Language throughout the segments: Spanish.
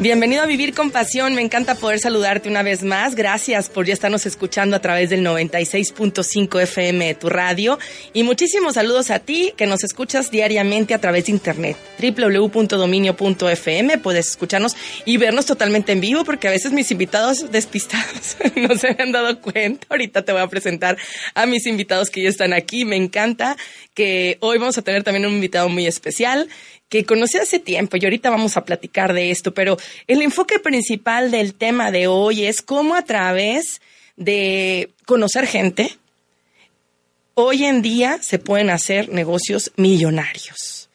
Bienvenido a Vivir con Pasión. Me encanta poder saludarte una vez más. Gracias por ya estarnos escuchando a través del 96.5 FM tu radio. Y muchísimos saludos a ti que nos escuchas diariamente a través de internet. www.dominio.fm. Puedes escucharnos y vernos totalmente en vivo porque a veces mis invitados despistados no se me han dado cuenta. Ahorita te voy a presentar a mis invitados que ya están aquí. Me encanta que hoy vamos a tener también un invitado muy especial que conocí hace tiempo y ahorita vamos a platicar de esto, pero el enfoque principal del tema de hoy es cómo a través de conocer gente, hoy en día se pueden hacer negocios millonarios.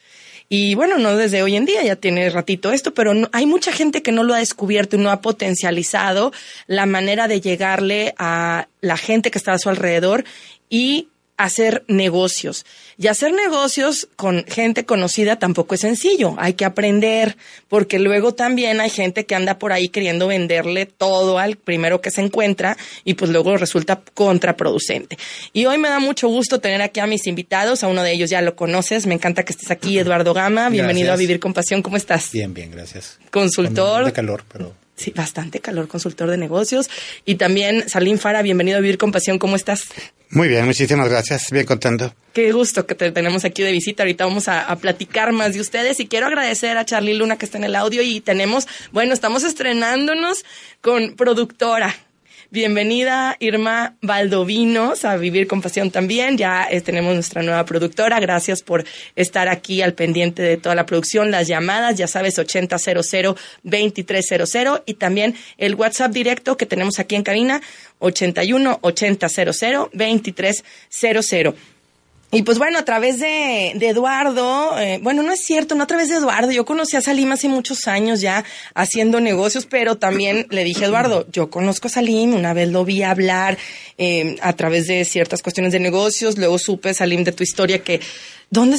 Y bueno, no desde hoy en día, ya tiene ratito esto, pero hay mucha gente que no lo ha descubierto y no ha potencializado la manera de llegarle a la gente que está a su alrededor y hacer negocios. Y hacer negocios con gente conocida tampoco es sencillo. Hay que aprender, porque luego también hay gente que anda por ahí queriendo venderle todo al primero que se encuentra y pues luego resulta contraproducente. Y hoy me da mucho gusto tener aquí a mis invitados. A uno de ellos ya lo conoces. Me encanta que estés aquí, Eduardo Gama. Bienvenido a Vivir con Pasión. ¿Cómo estás? Bien, bien, gracias. Consultor. de calor, pero Sí, bastante calor, consultor de negocios. Y también Salim Fara, bienvenido a Vivir con Pasión, ¿cómo estás? Muy bien, muchísimas gracias, bien contento. Qué gusto que te tenemos aquí de visita. Ahorita vamos a, a, platicar más de ustedes y quiero agradecer a Charlie Luna que está en el audio y tenemos, bueno, estamos estrenándonos con productora. Bienvenida Irma Valdovinos a Vivir con Pasión también. Ya eh, tenemos nuestra nueva productora. Gracias por estar aquí al pendiente de toda la producción, las llamadas, ya sabes, 8000-2300 y también el WhatsApp directo que tenemos aquí en cabina, 81 8000 2300. Y pues bueno, a través de, de Eduardo, eh, bueno, no es cierto, no a través de Eduardo, yo conocí a Salim hace muchos años ya haciendo negocios, pero también le dije a Eduardo, yo conozco a Salim, una vez lo vi hablar eh, a través de ciertas cuestiones de negocios, luego supe, Salim, de tu historia que... ¿Dónde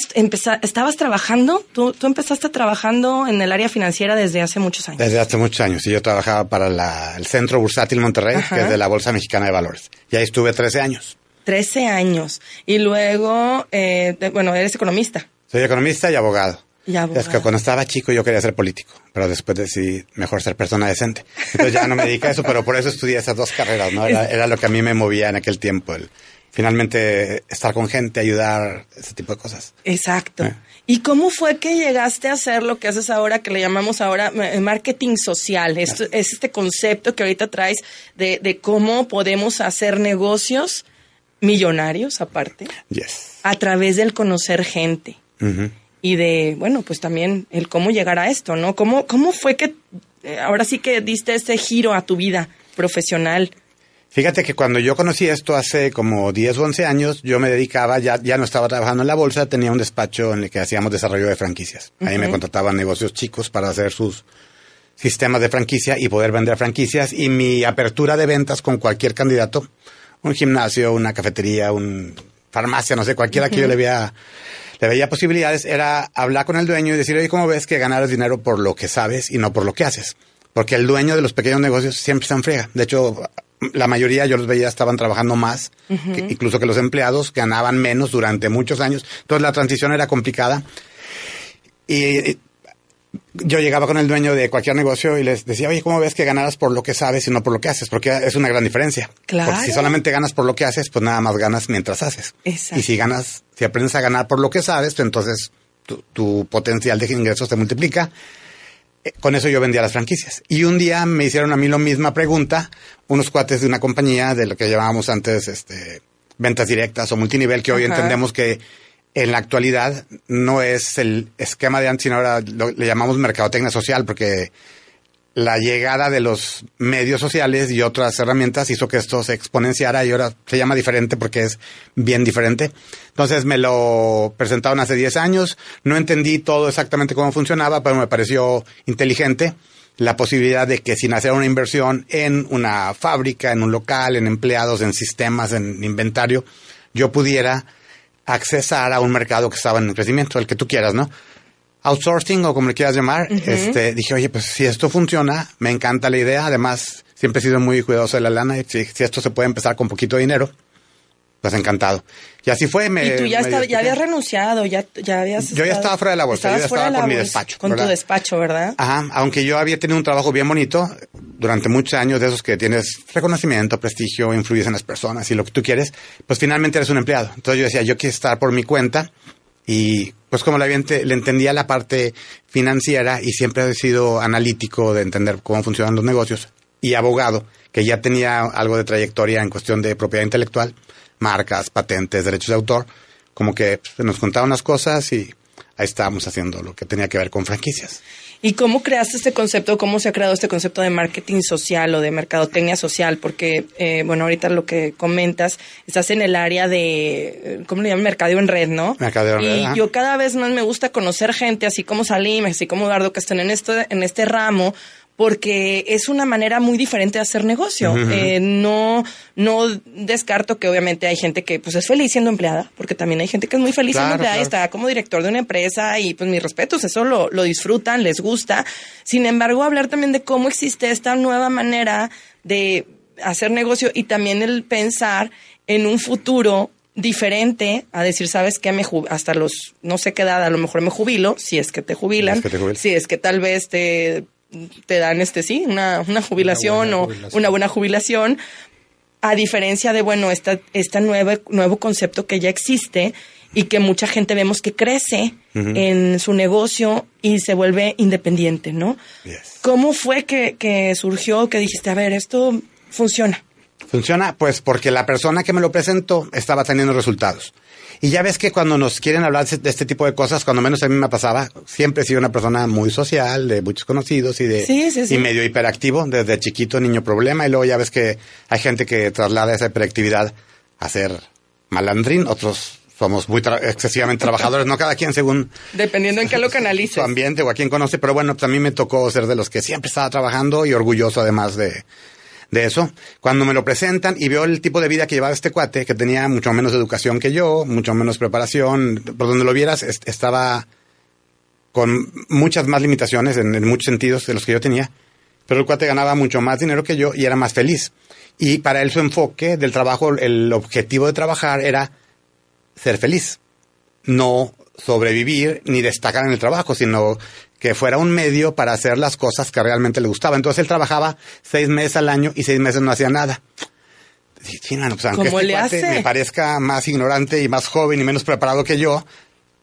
estabas trabajando? ¿Tú, ¿Tú empezaste trabajando en el área financiera desde hace muchos años? Desde hace muchos años. Y yo trabajaba para la, el Centro Bursátil Monterrey, Ajá. que es de la Bolsa Mexicana de Valores. Y ahí estuve 13 años. 13 años. Y luego, eh, de, bueno, eres economista. Soy economista y abogado. Y abogado. Es que cuando estaba chico yo quería ser político, pero después decidí mejor ser persona decente. Entonces ya no me dediqué a eso, pero por eso estudié esas dos carreras, ¿no? Era, era lo que a mí me movía en aquel tiempo, el finalmente estar con gente, ayudar, ese tipo de cosas. Exacto. ¿Eh? ¿Y cómo fue que llegaste a hacer lo que haces ahora, que le llamamos ahora marketing social? Esto, es este concepto que ahorita traes de, de cómo podemos hacer negocios millonarios aparte. Yes. A través del conocer gente. Uh -huh. Y de, bueno, pues también el cómo llegar a esto, ¿no? ¿Cómo, cómo fue que eh, ahora sí que diste este giro a tu vida profesional? Fíjate que cuando yo conocí esto hace como 10 o 11 años, yo me dedicaba, ya, ya no estaba trabajando en la bolsa, tenía un despacho en el que hacíamos desarrollo de franquicias. Uh -huh. Ahí me contrataban negocios chicos para hacer sus sistemas de franquicia y poder vender franquicias. Y mi apertura de ventas con cualquier candidato un gimnasio, una cafetería, un farmacia, no sé, cualquiera uh -huh. que yo le veía, le veía posibilidades, era hablar con el dueño y decir, oye, ¿cómo ves que ganar dinero por lo que sabes y no por lo que haces? Porque el dueño de los pequeños negocios siempre se enfriega. De hecho, la mayoría yo los veía estaban trabajando más, uh -huh. que, incluso que los empleados ganaban menos durante muchos años. Entonces la transición era complicada. Y yo llegaba con el dueño de cualquier negocio y les decía, oye, ¿cómo ves que ganaras por lo que sabes y no por lo que haces? Porque es una gran diferencia. Claro. Porque si solamente ganas por lo que haces, pues nada más ganas mientras haces. Exacto. Y si ganas, si aprendes a ganar por lo que sabes, entonces tu, tu potencial de ingresos se multiplica. Eh, con eso yo vendía las franquicias. Y un día me hicieron a mí la misma pregunta, unos cuates de una compañía de lo que llamábamos antes este, ventas directas o multinivel, que hoy Ajá. entendemos que en la actualidad no es el esquema de antes, sino ahora lo, le llamamos mercadotecnia social, porque la llegada de los medios sociales y otras herramientas hizo que esto se exponenciara y ahora se llama diferente porque es bien diferente. Entonces me lo presentaron hace 10 años, no entendí todo exactamente cómo funcionaba, pero me pareció inteligente la posibilidad de que sin hacer una inversión en una fábrica, en un local, en empleados, en sistemas, en inventario, yo pudiera accesar a un mercado que estaba en crecimiento, el que tú quieras, ¿no? Outsourcing o como le quieras llamar, uh -huh. este, dije, oye, pues si esto funciona, me encanta la idea, además siempre he sido muy cuidadoso de la lana, y si, si esto se puede empezar con poquito dinero, pues encantado. Y así fue. Me, y tú ya, estaba, ya habías renunciado, ya, ya habías... Yo ya estaba fuera de la bolsa, yo ya estaba con mi despacho, Con tu despacho, ¿verdad? Ajá, aunque yo había tenido un trabajo bien bonito durante muchos años de esos que tienes reconocimiento, prestigio, influyes en las personas y lo que tú quieres, pues finalmente eres un empleado. Entonces yo decía, yo quiero estar por mi cuenta y pues como le, le entendía la parte financiera y siempre he sido analítico de entender cómo funcionan los negocios y abogado, que ya tenía algo de trayectoria en cuestión de propiedad intelectual, marcas, patentes, derechos de autor, como que pues, nos contaban unas cosas y ahí estábamos haciendo lo que tenía que ver con franquicias. ¿Y cómo creaste este concepto? ¿Cómo se ha creado este concepto de marketing social o de mercadotecnia social? Porque, eh, bueno, ahorita lo que comentas, estás en el área de, eh, ¿cómo le llaman? Mercadeo en red, ¿no? Mercadeo en red, Y yo cada vez más me gusta conocer gente, así como Salim, así como Eduardo, que están en, esto, en este ramo, porque es una manera muy diferente de hacer negocio. Eh, no, no descarto que obviamente hay gente que pues es feliz siendo empleada, porque también hay gente que es muy feliz siendo Claro, empleada y está como director de una empresa y pues mis respetos, eso lo, lo disfrutan, les gusta. Sin embargo, hablar también de cómo existe esta nueva manera de hacer negocio y también el pensar en un futuro diferente a decir, ¿sabes qué? Me hasta los, no sé qué edad, a lo mejor me jubilo, si es que te jubilan, Si es que te si es que tal vez te, te dan este, sí, una, una jubilación o jubilación. una buena jubilación, a diferencia de, bueno, esta, este nuevo, nuevo concepto que ya existe y que mucha gente vemos que crece en su negocio y se vuelve independiente, ¿no? Yes. ¿Cómo fue que, que surgió, que dijiste, a ver, esto funciona? Funciona, pues porque la persona que me lo presentó estaba teniendo resultados. Y ya ves que cuando nos quieren hablar de este tipo de cosas, cuando menos a mí me pasaba, siempre he sido una persona muy social, de muchos conocidos y de Sí, sí, sí. y medio hiperactivo, desde chiquito niño problema, y luego ya ves que hay gente que traslada esa hiperactividad a ser malandrín, otros somos muy tra- excesivamente trabajadores, no cada quien según Dependiendo en qué lo su ambiente o a quien conoce, pero bueno, pues a mí me tocó ser de los que siempre estaba trabajando y orgulloso además de, de eso. Cuando me lo presentan y veo el tipo de vida que llevaba este cuate, que tenía mucho menos educación que yo, mucho menos preparación, por donde lo vieras, est- estaba con muchas más limitaciones en, en muchos sentidos de los que yo tenía, pero el cuate ganaba mucho más dinero que yo y era más feliz. Y para él su enfoque del trabajo, el objetivo de trabajar era ser feliz no sobrevivir ni destacar en el trabajo, sino que fuera un medio para hacer las cosas que realmente le gustaban. Entonces él trabajaba seis meses al año y seis meses no hacía nada. Dije, "Chin, mano, pues, aunque ¿Cómo este cuate me parezca más ignorante y más joven y menos preparado que yo,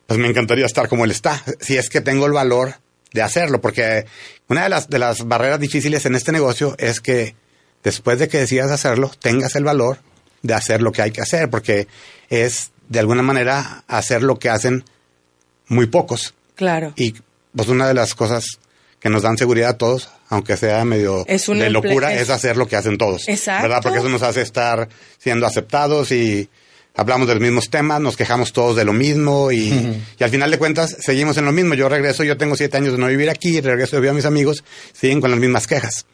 pues me encantaría estar como él está, si es que tengo el valor de hacerlo, porque una de las, de las barreras difíciles en este negocio es que después de que decidas hacerlo, tengas el valor de hacer lo que hay que hacer, porque es de alguna manera hacer lo que hacen muy pocos. Claro. Y pues una de las cosas que nos dan seguridad a todos, aunque sea medio Es de locura, es- es hacer lo que hacen todos. Exacto. ¿Verdad? Porque eso nos hace estar siendo aceptados y hablamos de los mismos temas, nos quejamos todos de lo mismo y, y al final de cuentas seguimos en lo mismo. Yo regreso, yo tengo siete años de no vivir aquí, regreso y veo a mis amigos, siguen con las mismas quejas.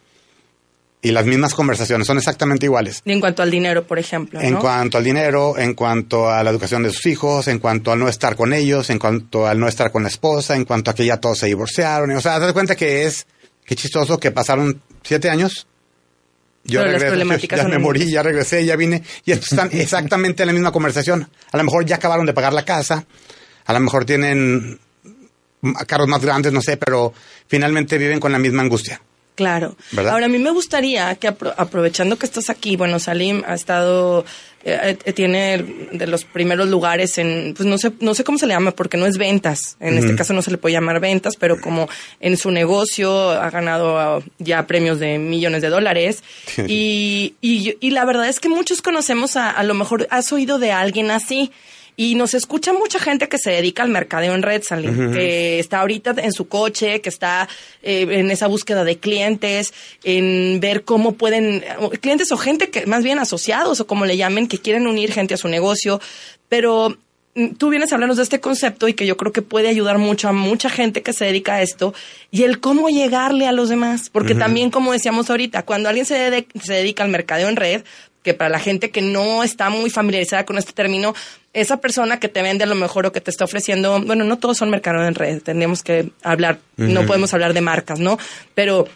Y las mismas conversaciones son exactamente iguales. Y en cuanto al dinero, por ejemplo, En ¿no? cuanto al dinero, en cuanto a la educación de sus hijos, en cuanto al no estar con ellos, en cuanto al no estar con la esposa, en cuanto a que ya todos se divorciaron. O sea, te das cuenta que es, qué chistoso que pasaron siete años. Yo Pero regreso, ya me morí, ya regresé, ya vine. Y estos están exactamente en la misma conversación. A lo mejor ya acabaron de pagar la casa, a lo mejor tienen carros más grandes, no sé, pero finalmente viven con la misma angustia. Claro. ¿Verdad? Ahora, a mí me gustaría que apro- aprovechando que estás aquí, bueno, Salim ha estado, eh, eh, tiene de los primeros lugares en, pues no sé, no sé cómo se le llama, porque no es ventas. En este caso no se le puede llamar ventas, pero como en su negocio ha ganado ah, ya premios de millones de dólares. y, y, y la verdad es que muchos conocemos a, a lo mejor has oído de alguien así. Y nos escucha mucha gente que se dedica al mercadeo en red, Salim, que está ahorita en su coche, que está eh, en esa búsqueda de clientes, en ver cómo pueden, clientes o gente que más bien asociados o como le llamen, que quieren unir gente a su negocio. Pero mm, tú vienes a hablarnos de este concepto y que yo creo que puede ayudar mucho a mucha gente que se dedica a esto y el cómo llegarle a los demás. Porque también, como decíamos ahorita, cuando alguien se, de- se dedica al mercadeo en red, que para la gente que no está muy familiarizada con este término, esa persona que te vende a lo mejor o que te está ofreciendo, bueno, no todos son mercadeo en red, tendríamos que hablar, no podemos hablar de marcas, ¿no? Pero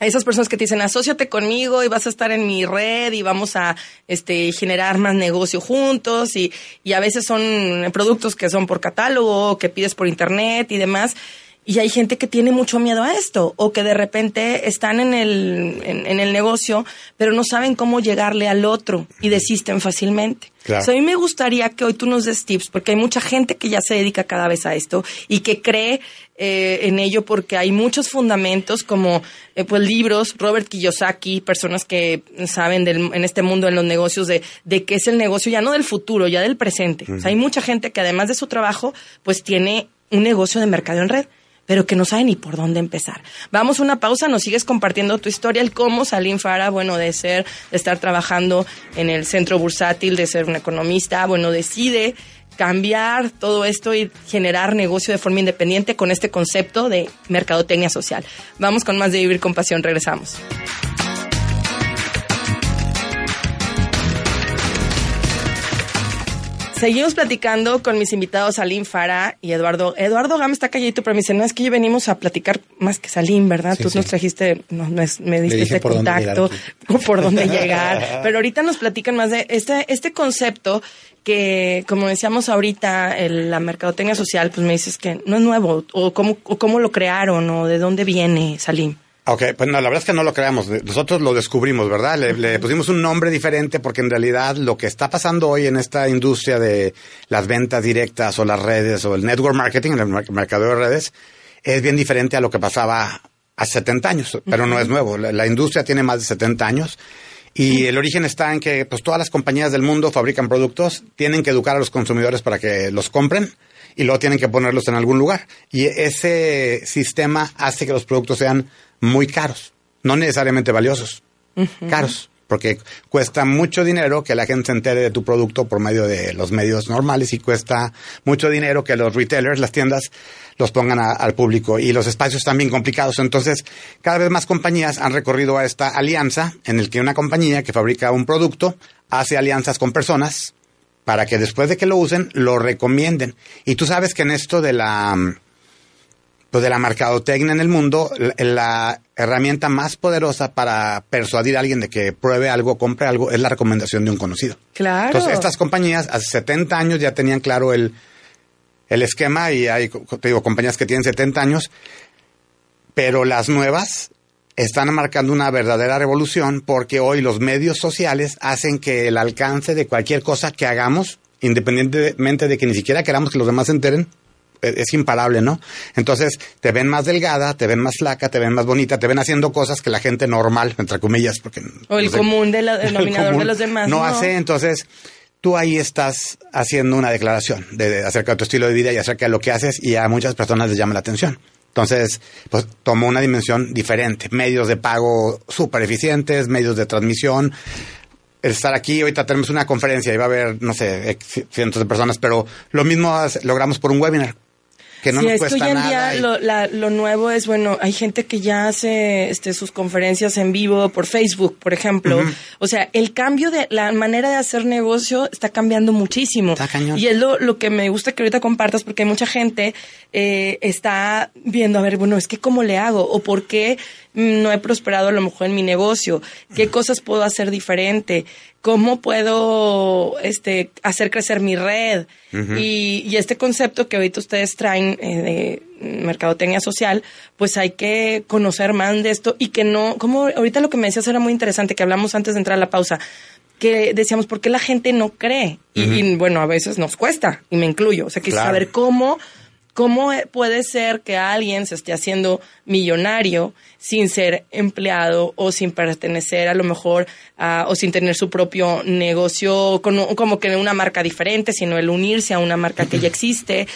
esas personas que te dicen, asóciate conmigo y vas a estar en mi red y vamos a este, generar más negocio juntos y, y a veces son productos que son por catálogo, que pides por internet y demás. Y hay gente que tiene mucho miedo a esto o que de repente están en el, en, el negocio, pero no saben cómo llegarle al otro y desisten fácilmente. a mí me gustaría que hoy tú nos des tips, porque hay mucha gente que ya se dedica cada vez a esto y que cree eh, en ello porque hay muchos fundamentos como eh, pues libros, Robert Kiyosaki, personas que saben del, en este mundo en los negocios de, de qué es el negocio ya no del futuro, ya del presente. o sea, hay mucha gente que además de su trabajo pues tiene un negocio de mercado en red pero que no sabe ni por dónde empezar. Vamos a una pausa, nos sigues compartiendo tu historia, el cómo Salim Fara, bueno, de ser, de estar trabajando en el centro bursátil, de ser un economista, bueno, decide cambiar todo esto y generar negocio de forma independiente con este concepto de mercadotecnia social. Vamos con más de Vivir con Pasión, regresamos. Seguimos platicando con mis invitados Salim Fara y Eduardo. Eduardo Gama está calladito, pero me dice, no, es que yo venimos a platicar más que Salim, ¿verdad? Tú nos trajiste, no, me diste este contacto, por dónde llegar. pero ahorita nos platican más de este, este concepto que, como decíamos ahorita, la mercadotecnia social, pues me dices que no es nuevo, o cómo, o cómo lo crearon, o de dónde viene, Salim. Ok, pues no, la verdad es que no lo creamos. Nosotros lo descubrimos, ¿verdad? Le, pusimos un nombre diferente porque en realidad lo que está pasando hoy en esta industria de las ventas directas o las redes o el network marketing, el mercado de redes, es bien diferente a lo que pasaba hace 70 años, pero no es nuevo. La, industria tiene más de 70 años y el origen está en que pues todas las compañías del mundo fabrican productos, tienen que educar a los consumidores para que los compren y luego tienen que ponerlos en algún lugar. Y ese sistema hace que los productos sean muy caros, no necesariamente valiosos, caros, porque cuesta mucho dinero que la gente se entere de tu producto por medio de los medios normales y cuesta mucho dinero que los retailers, las tiendas, los pongan al público y los espacios están bien complicados. Entonces, cada vez más compañías han recorrido a esta alianza en el que una compañía que fabrica un producto hace alianzas con personas para que después de que lo usen lo recomienden. Y tú sabes que en esto de la pues de la mercadotecnia en el mundo, la, herramienta más poderosa para persuadir a alguien de que pruebe algo, compre algo, es la recomendación de un conocido. Claro. Entonces, estas compañías hace 70 años ya tenían claro el, el esquema y hay, te digo, compañías que tienen 70 años, pero las nuevas están marcando una verdadera revolución porque hoy los medios sociales hacen que el alcance de cualquier cosa que hagamos, independientemente de que ni siquiera queramos que los demás se enteren, es imparable, ¿no? Entonces te ven más delgada, te ven más flaca, te ven más bonita, te ven haciendo cosas que la gente normal, entre comillas, porque... O el común del denominador de los demás. No, hace, entonces tú ahí estás haciendo una declaración de, acerca de tu estilo de vida y acerca de lo que haces y a muchas personas les llama la atención. Entonces, pues tomó una dimensión diferente. Medios de pago súper eficientes, medios de transmisión, estar aquí, ahorita tenemos una conferencia y va a haber, no sé, cientos de personas, pero lo mismo logramos por un webinar que no nos cuesta hoy en día lo, nuevo es, bueno, hay gente que ya hace este, sus conferencias en vivo por Facebook, por ejemplo. O sea, el cambio de la manera de hacer negocio está cambiando muchísimo. Y es lo, lo que me gusta que ahorita compartas porque mucha gente eh, está viendo, a ver, bueno, es que cómo le hago o por qué no he prosperado a lo mejor en mi negocio, qué cosas puedo hacer diferente, cómo puedo este, hacer crecer mi red. y, este concepto que ahorita ustedes traen eh, de mercadotecnia social, pues hay que conocer más de esto y que no, como ahorita lo que me decías era muy interesante, que hablamos antes de entrar a la pausa, que decíamos, ¿por qué la gente no cree? y, bueno, a veces nos cuesta, y me incluyo, o sea, que saber cómo ¿Cómo puede ser que alguien se esté haciendo millonario sin ser empleado o sin pertenecer a lo mejor o sin tener su propio negocio como que una marca diferente, sino el unirse a una marca que ya existe?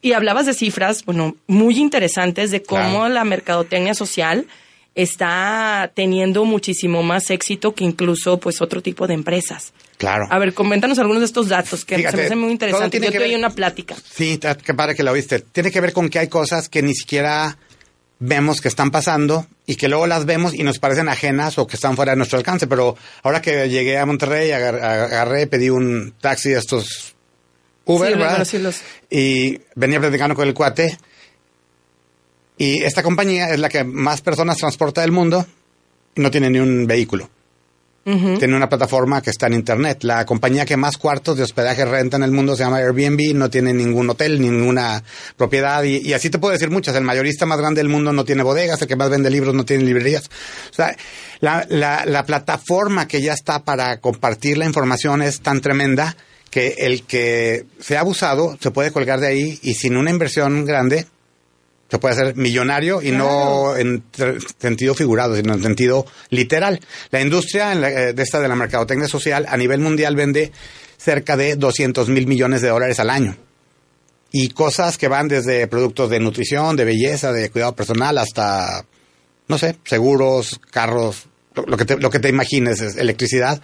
Y hablabas de cifras, bueno, muy interesantes de cómo la mercadotecnia social está teniendo muchísimo más éxito que incluso pues otro tipo de empresas. Claro. A ver, coméntanos algunos de estos datos que se me hacen muy interesantes. Yo te oí una plática. Sí, padre que la oíste. Tiene que ver con que hay cosas que ni siquiera vemos que están pasando y que luego las vemos y nos parecen ajenas o que están fuera de nuestro alcance. Pero ahora que llegué a Monterrey, agarré, pedí un taxi de estos Uber, ¿verdad? Y venía platicando con el cuate. Y esta compañía es la que más personas transporta del mundo y no tiene ni un vehículo. Tiene una plataforma que está en Internet. La compañía que más cuartos de hospedaje renta en el mundo se llama Airbnb, no tiene ningún hotel, ninguna propiedad. Y, así te puedo decir muchas. El mayorista más grande del mundo no tiene bodegas, el que más vende libros no tiene librerías. O sea, la, la, la plataforma que ya está para compartir la información es tan tremenda que el que sea abusado se puede colgar de ahí y sin una inversión grande se puede hacer millonario y no en sentido figurado, sino en sentido literal. La industria eh, de esta de la mercadotecnia social a nivel mundial vende cerca de 200 mil millones de dólares al año. Y cosas que van desde productos de nutrición, de belleza, de cuidado personal, hasta, no sé, seguros, carros, lo, que, te, lo que te imagines, electricidad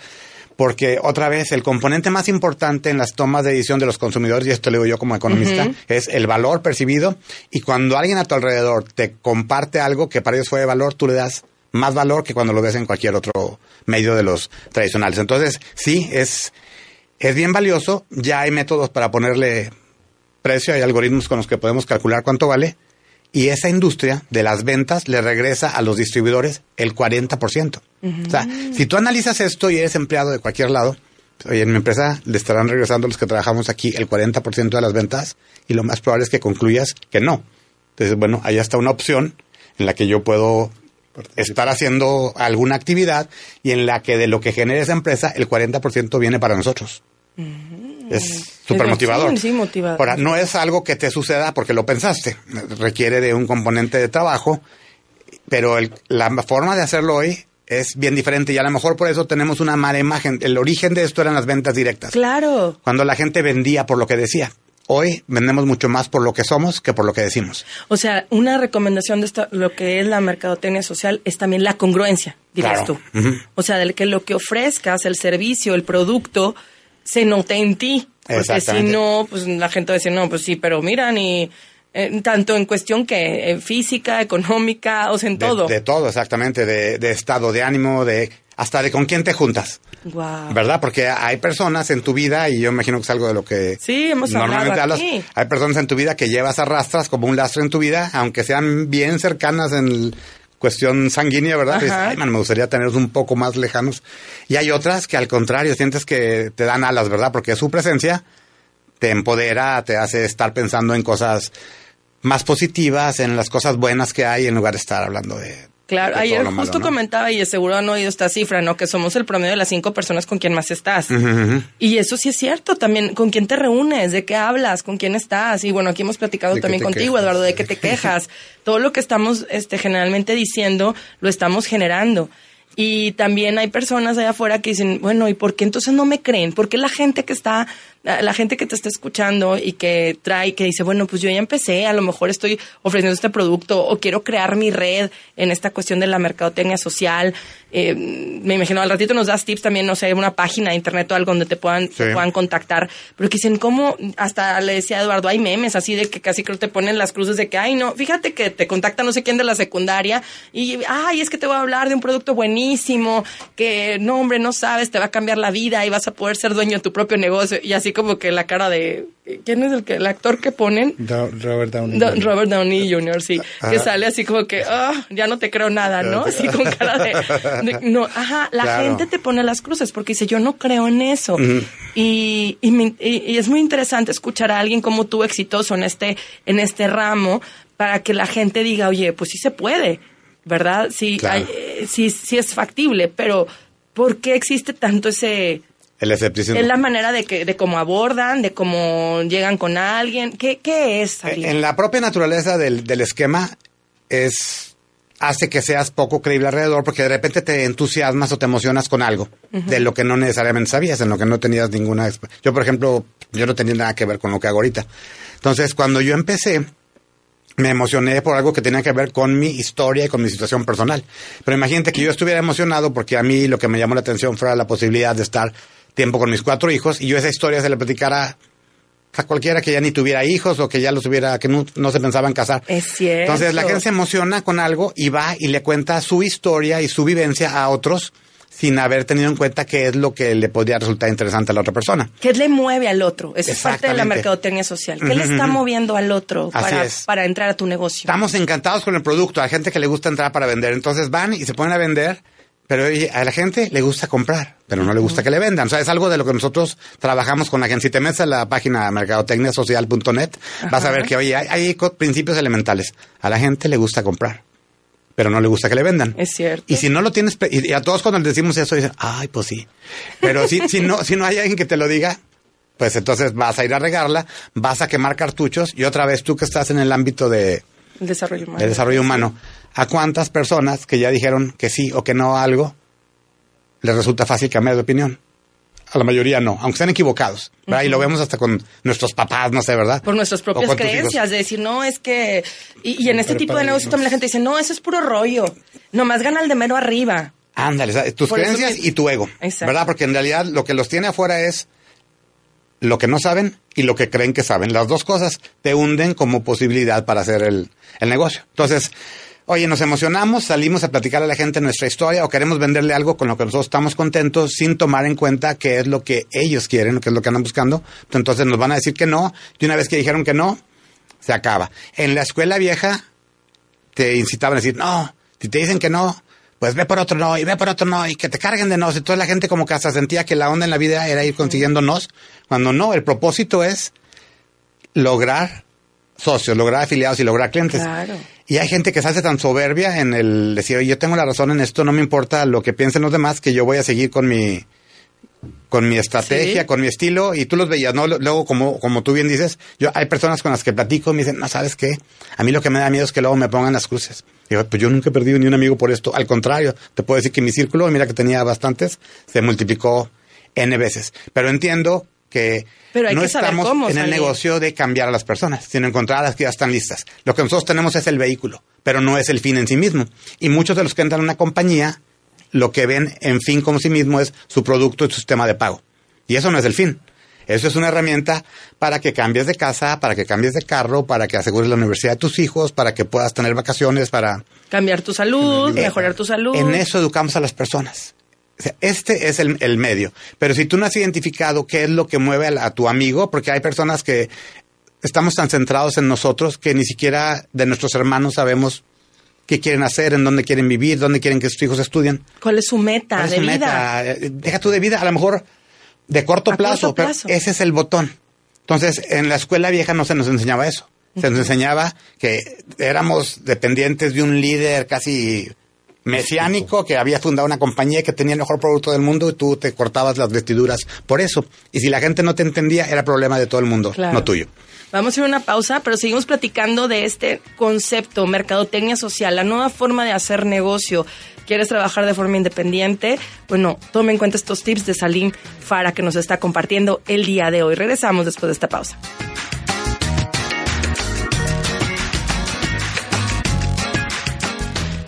porque otra vez el componente más importante en las tomas de decisión de los consumidores, y esto lo digo yo como economista, es el valor percibido. Y cuando alguien a tu alrededor te comparte algo que para ellos fue de valor, tú le das más valor que cuando lo ves en cualquier otro medio de los tradicionales. Entonces, sí, es, es bien valioso, ya hay métodos para ponerle precio, hay algoritmos con los que podemos calcular cuánto vale, y esa industria de las ventas le regresa a los distribuidores el 40%. O sea, si tú analizas esto y eres empleado de cualquier lado, oye, en mi empresa le estarán regresando los que trabajamos aquí el 40% de las ventas y lo más probable es que concluyas que no. Entonces, bueno, ahí está una opción en la que yo puedo estar haciendo alguna actividad y en la que de lo que genere esa empresa el 40% viene para nosotros. Es súper motivador. Sí, motivador. Ahora, no es algo que te suceda porque lo pensaste. Requiere de un componente de trabajo, pero la forma de hacerlo hoy es bien diferente y a lo mejor por eso tenemos una mala imagen. El origen de esto eran las ventas directas. Claro. Cuando la gente vendía por lo que decía. Hoy vendemos mucho más por lo que somos que por lo que decimos. O sea, una recomendación de esto, lo que es la mercadotecnia social es también la congruencia, dirías tú. O sea, del que lo que ofrezcas, el servicio, el producto, se note en ti. Porque si no, pues la gente va a decir, no, pues sí, pero mira, ni eh, tanto en cuestión que eh, física, económica, o sea, en todo. De todo, exactamente, de, estado de ánimo, de hasta de con quién te juntas. Wow. ¿Verdad? Porque hay personas en tu vida, y yo imagino que es algo de lo que sí, hemos normalmente hablas, hay personas en tu vida que llevas arrastras como un lastre en tu vida, aunque sean bien cercanas en cuestión sanguínea, ¿verdad? Ay, man, me gustaría tenerlos un poco más lejanos. Y hay otras que al contrario, sientes que te dan alas, ¿verdad? Porque su presencia te empodera, te hace estar pensando en cosas más positivas, en las cosas buenas que hay, en lugar de estar hablando de, Claro, ayer justo comentaba y seguro han oído esta cifra, ¿no? Que somos el promedio de las cinco personas con quien más estás. Y eso sí es cierto, también con quién te reúnes, de qué hablas, con quién estás. Y bueno, aquí hemos platicado también contigo, Eduardo, de qué te quejas. Todo lo que estamos este, generalmente diciendo lo estamos generando. Y también hay personas allá afuera que dicen, bueno, ¿y por qué entonces no me creen? ¿Por qué la gente que está la gente que te está escuchando y que trae, que dice, bueno, pues yo ya empecé, a lo mejor estoy ofreciendo este producto o quiero crear mi red en esta cuestión de la mercadotecnia social. Eh, me imagino, al ratito nos das tips también, no sé, una página de internet o algo donde te puedan, puedan contactar. Pero que dicen, ¿cómo? Hasta le decía a Eduardo, hay memes así de que casi creo que te ponen las cruces de que, ay, no, fíjate que te contacta no sé quién de la secundaria y, ay, es que te voy a hablar de un producto buenísimo, que no, hombre, no sabes, te va a cambiar la vida y vas a poder ser dueño de tu propio negocio. Y así como que la cara de ¿quién es el que el actor que ponen? Robert Downey. Robert Downey Jr. sí, que sale así como que ah, ya no te creo nada, ¿no? Así con cara de, no, ajá, la gente te pone las cruces porque dice, "Yo no creo en eso." y, y, es muy interesante escuchar a alguien como tú exitoso en este en este ramo para que la gente diga, "Oye, pues sí se puede." ¿Verdad? Sí, eh, sí, sí es factible, pero ¿por qué existe tanto ese el escepticismo. Es la manera de que de cómo abordan, de cómo llegan con alguien. ¿Qué, qué es? En la propia naturaleza del, del esquema es hace que seas poco creíble alrededor porque de repente te entusiasmas o te emocionas con algo de lo que no necesariamente sabías, en lo que no tenías ninguna... Yo, por ejemplo, yo no tenía nada que ver con lo que hago ahorita. Entonces, cuando yo empecé, me emocioné por algo que tenía que ver con mi historia y con mi situación personal. Pero imagínate que yo estuviera emocionado porque a mí lo que me llamó la atención fuera la posibilidad de estar tiempo con mis cuatro hijos y yo esa historia se le platicara a cualquiera que ya ni tuviera hijos o que ya los hubiera, que no, se pensaba en casar. Es cierto. Entonces la gente se emociona con algo y va y le cuenta su historia y su vivencia a otros sin haber tenido en cuenta qué es lo que le podría resultar interesante a la otra persona. ¿Qué le mueve al otro? Esa es parte de la mercadotecnia social. ¿Qué le está moviendo al otro para, para, entrar a tu negocio? Estamos encantados con el producto, a gente que le gusta entrar para vender. Entonces van y se ponen a vender Pero oye, a la gente le gusta comprar, pero no le gusta que le vendan. O sea, es algo de lo que nosotros trabajamos con la gente. Si te metes a la página mercadotecniasocial.net, vas a ver que, oye, hay, hay principios elementales. A la gente le gusta comprar, pero no le gusta que le vendan. Es cierto. Y si no lo tienes, y a todos cuando les decimos eso dicen, ay, pues sí. Pero si, si no, si no hay alguien que te lo diga, pues entonces vas a ir a regarla, vas a quemar cartuchos y otra vez tú que estás en el ámbito de, El desarrollo humano. de desarrollo humano, ¿a cuántas personas que ya dijeron que sí o que no a algo les resulta fácil cambiar de opinión? A la mayoría no, aunque estén equivocados. ¿verdad? Y lo vemos hasta con nuestros papás, no sé, ¿verdad? Por nuestras propias creencias, de decir, no, es que... Y, y en este Pero tipo de padre, negocio no. también la gente dice, no, eso es puro rollo. Nomás gana el de mero arriba. Ándale, tus Por creencias que- y tu ego. Exacto. ¿Verdad? Porque en realidad lo que los tiene afuera es lo que no saben y lo que creen que saben. Las dos cosas te hunden como posibilidad para hacer el, el negocio. Entonces, oye, nos emocionamos, salimos a platicar a la gente nuestra historia o queremos venderle algo con lo que nosotros estamos contentos sin tomar en cuenta qué es lo que ellos quieren, qué es lo que andan buscando. Entonces nos van a decir que no y una vez que dijeron que no, se acaba. En la escuela vieja te incitaban a decir, no, si te dicen que no, pues ve por otro no, y ve por otro no, y que te carguen de nos. Y toda la gente como que hasta sentía que la onda en la vida era ir consiguiendo nos, cuando no, el propósito es lograr socios, lograr afiliados y lograr clientes. Claro. Y hay gente que se hace tan soberbia en el decir, yo tengo la razón en esto, no me importa lo que piensen los demás, que yo voy a seguir con mi con mi estrategia, Sí. con mi estilo, y tú los veías, ¿no? Luego, como, como tú bien dices, yo hay personas con las que platico y me dicen, no, ¿sabes qué? A mí lo que me da miedo es que luego me pongan las cruces. Yo, pues yo nunca he perdido ni un amigo por esto. Al contrario, te puedo decir que mi círculo, mira que tenía bastantes, se multiplicó N veces. Pero entiendo que Pero no que estamos cómo en el negocio de cambiar a las personas, sino encontrar a las que ya están listas. Lo que nosotros tenemos es el vehículo, pero no es el fin en sí mismo. Y muchos de los que entran a una compañía, lo que ven en fin como sí mismo es su producto y su sistema de pago. Y eso no es el fin. Eso es una herramienta para que cambies de casa, para que cambies de carro, para que asegures la universidad de tus hijos, para que puedas tener vacaciones, para... Cambiar tu salud, Eh, mejorar tu salud. En eso educamos a las personas. O sea, este es el, el medio. Pero si tú no has identificado qué es lo que mueve a, tu amigo, porque hay personas que estamos tan centrados en nosotros que ni siquiera de nuestros hermanos sabemos qué quieren hacer, en dónde quieren vivir, dónde quieren que sus hijos estudien. ¿Cuál es su meta ¿Cuál es de su vida? meta? Eh, Deja tú de vida, a lo mejor de corto A plazo, corto pero plazo. ese es el botón. Entonces, en la escuela vieja no se nos enseñaba eso. Se nos enseñaba que éramos dependientes de un líder casi mesiánico que había fundado una compañía que tenía el mejor producto del mundo y tú te cortabas las vestiduras por eso. Y si la gente no te entendía, era problema de todo el mundo, Claro. no tuyo. Vamos a ir a una pausa, pero seguimos platicando de este concepto, mercadotecnia social, la nueva forma de hacer negocio. ¿Quieres trabajar de forma independiente? Bueno, tome en cuenta estos tips de Salim Fara que nos está compartiendo el día de hoy. Regresamos después de esta pausa.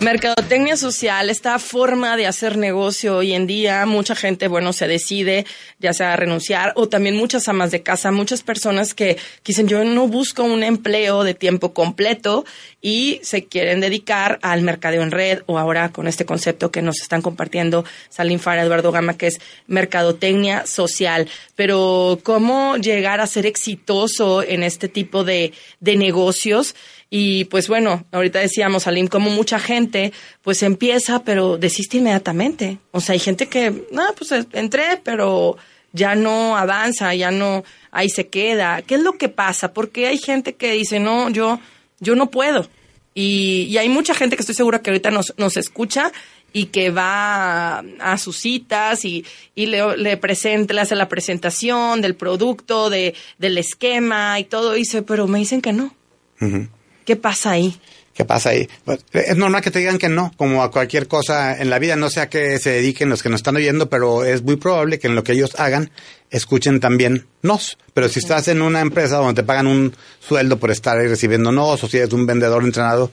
Mercadotecnia social, esta forma de hacer negocio hoy en día, mucha gente, bueno, se decide ya sea a renunciar o también muchas amas de casa, muchas personas que, dicen yo no busco un empleo de tiempo completo y se quieren dedicar al mercadeo en red o ahora con este concepto que nos están compartiendo Salim Fara, Eduardo Gama, que es mercadotecnia social. Pero cómo llegar a ser exitoso en este tipo de, de negocios y pues bueno, ahorita decíamos, Salim, como mucha gente pues empieza, pero desiste inmediatamente. O sea, hay gente que, no, pues eh, entré, pero ya no avanza, ya no, ahí se queda. ¿Qué es lo que pasa? Porque hay gente que dice, no, yo, yo no puedo. Y, y hay mucha gente que estoy segura que ahorita nos, nos escucha y que va a, sus citas y, y le, le presenta, le hace la presentación del producto, de, del esquema y todo, dice, pero me dicen que no. Ujú. ¿Qué pasa ahí? ¿Qué pasa ahí? Pues, es normal que te digan que no, como a cualquier cosa en la vida, no sé a qué se dediquen los que nos están oyendo, pero es muy probable que en lo que ellos hagan escuchen también nos. Pero si estás en una empresa donde te pagan un sueldo por estar ahí recibiendo nos, o si eres un vendedor entrenado,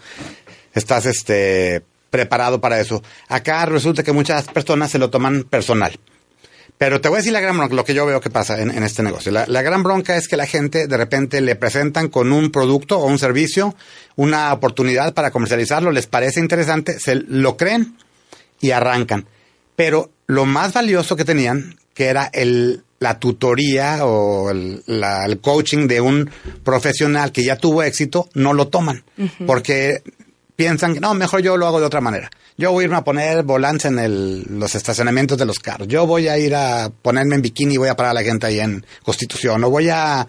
estás este preparado para eso. Acá resulta que muchas personas se lo toman personal. Pero te voy a decir la gran bronca, lo que yo veo que pasa en, en este negocio. La, la gran bronca es que la gente de repente le presentan con un producto o un servicio una oportunidad para comercializarlo, les parece interesante, se lo creen y arrancan. Pero lo más valioso que tenían, que era el, la tutoría o el, la- el coaching de un profesional que ya tuvo éxito, no lo toman. Porque piensan que no, mejor yo lo hago de otra manera. Yo voy a irme a poner volantes en el, los estacionamientos de los carros. Yo voy a ir a ponerme en bikini y voy a parar a la gente ahí en Constitución. O voy a,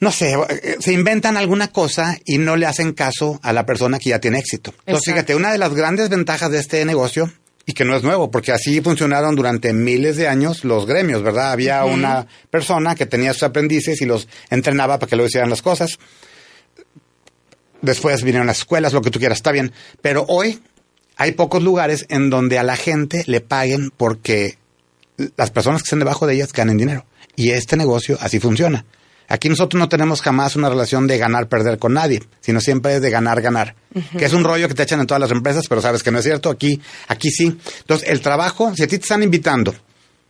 no sé, se inventan alguna cosa y no le hacen caso a la persona que ya tiene éxito. Entonces, Exacto. fíjate, una de las grandes ventajas de este negocio, y que no es nuevo, porque así funcionaron durante miles de años los gremios, ¿verdad? Había una persona que tenía sus aprendices y los entrenaba para que lo hicieran las cosas. Después vinieron las escuelas, lo que tú quieras, está bien. Pero hoy hay pocos lugares en donde a la gente le paguen porque las personas que estén debajo de ellas ganen dinero. Y este negocio así funciona. Aquí nosotros no tenemos jamás una relación de ganar-perder con nadie, sino siempre es de ganar-ganar. Que es un rollo que te echan en todas las empresas, pero sabes que no es cierto. Aquí, aquí sí. Entonces, el trabajo, si a ti te están invitando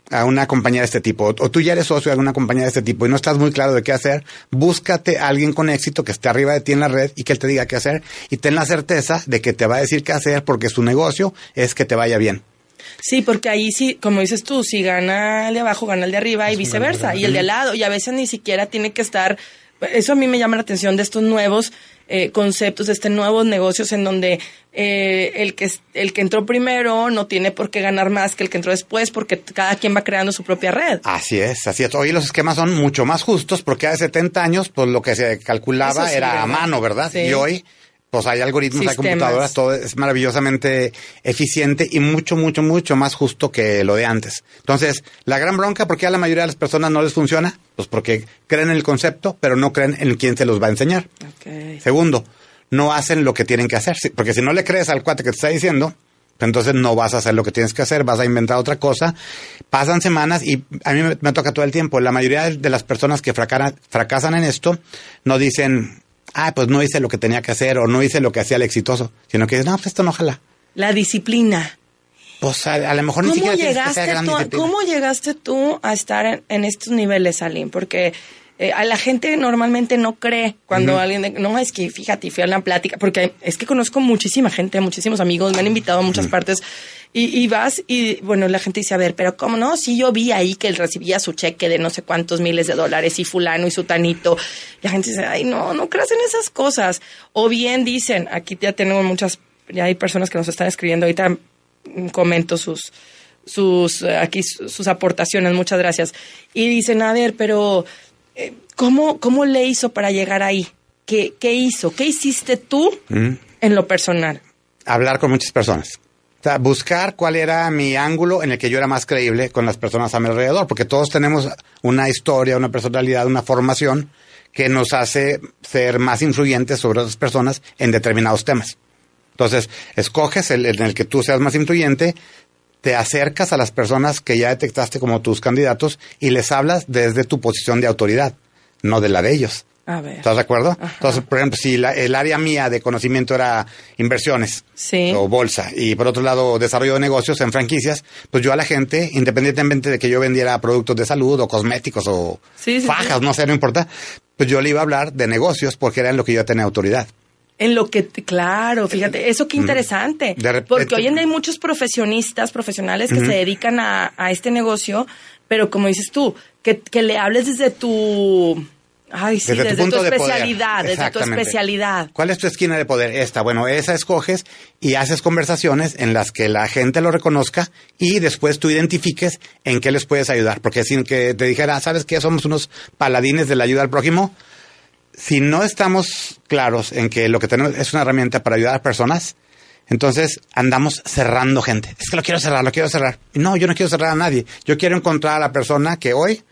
a una compañía de este tipo, o, tú ya eres socio de alguna compañía de este tipo y no estás muy claro de qué hacer, búscate a alguien con éxito que esté arriba de ti en la red y que él te diga qué hacer y ten la certeza de que te va a decir qué hacer porque su negocio es que te vaya bien. Sí, porque ahí sí, como dices tú, si gana el de abajo, gana el de arriba y viceversa, y el de al lado, y a veces ni siquiera tiene que estar, eso a mí me llama la atención de estos nuevos eh, conceptos, de estos nuevos negocios en donde eh, el, que, el que entró primero no tiene por qué ganar más que el que entró después, porque cada quien va creando su propia red. Así es, así es. Hoy los esquemas son mucho más justos porque hace 70 años, pues lo que se calculaba sí, era a mano, ¿verdad? Sí. Y hoy, pues hay algoritmos, hay computadoras, todo es maravillosamente eficiente y mucho, mucho, mucho más justo que lo de antes. Entonces, la gran bronca, ¿por qué a la mayoría de las personas no les funciona? Pues porque creen en el concepto, pero no creen en quién se los va a enseñar. Segundo, no hacen lo que tienen que hacer. Porque si no le crees al cuate que te está diciendo, pues entonces no vas a hacer lo que tienes que hacer, vas a inventar otra cosa. Pasan semanas y a mí me, me toca todo el tiempo. La mayoría de las personas que fracaran- fracasan en esto no dicen, ah, pues no hice lo que tenía que hacer o no hice lo que hacía el exitoso, sino que no, pues esto no jala. La disciplina. Pues a, a lo mejor ni ¿Cómo siquiera que llegaste, gran tú, disciplina. ¿Cómo llegaste tú a estar en, en estos niveles, Aline? Porque eh, a la gente normalmente no cree cuando alguien... de- no, es que fíjate, fui a la plática, porque es que conozco muchísima gente, muchísimos amigos, me han invitado a muchas partes y, y vas y, bueno, la gente dice, a ver, pero ¿cómo no? Sí, yo vi ahí que él recibía su cheque de no sé cuántos miles de dólares y fulano y sutanito. La gente dice, ay, no, no creas en esas cosas. O bien dicen, aquí ya tenemos muchas, ya hay personas que nos están escribiendo ahorita comento sus sus aquí su- sus aportaciones, muchas gracias. Y dicen, a ver, pero eh, ¿cómo, ¿cómo le hizo para llegar ahí? ¿Qué, qué hizo? ¿Qué hiciste tú Mm. en lo personal? hablar con muchas personas. O sea, buscar cuál era mi ángulo en el que yo era más creíble con las personas a mi alrededor, porque todos tenemos una historia, una personalidad, una formación que nos hace ser más influyentes sobre otras personas en determinados temas. Entonces, escoges el en el que tú seas más influyente, te acercas a las personas que ya detectaste como tus candidatos y les hablas desde tu posición de autoridad, no de la de ellos. A ver. ¿Estás de acuerdo? Ajá. Entonces, por ejemplo, si la- el área mía de conocimiento era inversiones Sí. o bolsa y por otro lado desarrollo de negocios en franquicias, pues yo a la gente, independientemente de que yo vendiera productos de salud o cosméticos o Sí, sí, fajas, no sé, no importa, pues yo le iba a hablar de negocios porque era en lo que yo tenía autoridad. En lo que, claro, fíjate, eso qué interesante. De repente- porque hoy en día hay muchos profesionistas, profesionales que se dedican a, a este negocio, pero como dices tú, que, que le hables desde tu, ay, sí, desde, tu, punto de poder. especialidad, desde tu especialidad. ¿Cuál es tu esquina de poder? Esta, bueno, esa escoges y haces conversaciones en las que la gente lo reconozca y después tú identifiques en qué les puedes ayudar. Porque sin que te dijera, ¿sabes qué? Somos unos paladines de la ayuda al prójimo. Si no estamos claros en que lo que tenemos es una herramienta para ayudar a personas, entonces andamos cerrando gente. Es que lo quiero cerrar, lo quiero cerrar. No, yo no quiero cerrar a nadie. Yo quiero encontrar a la persona que hoy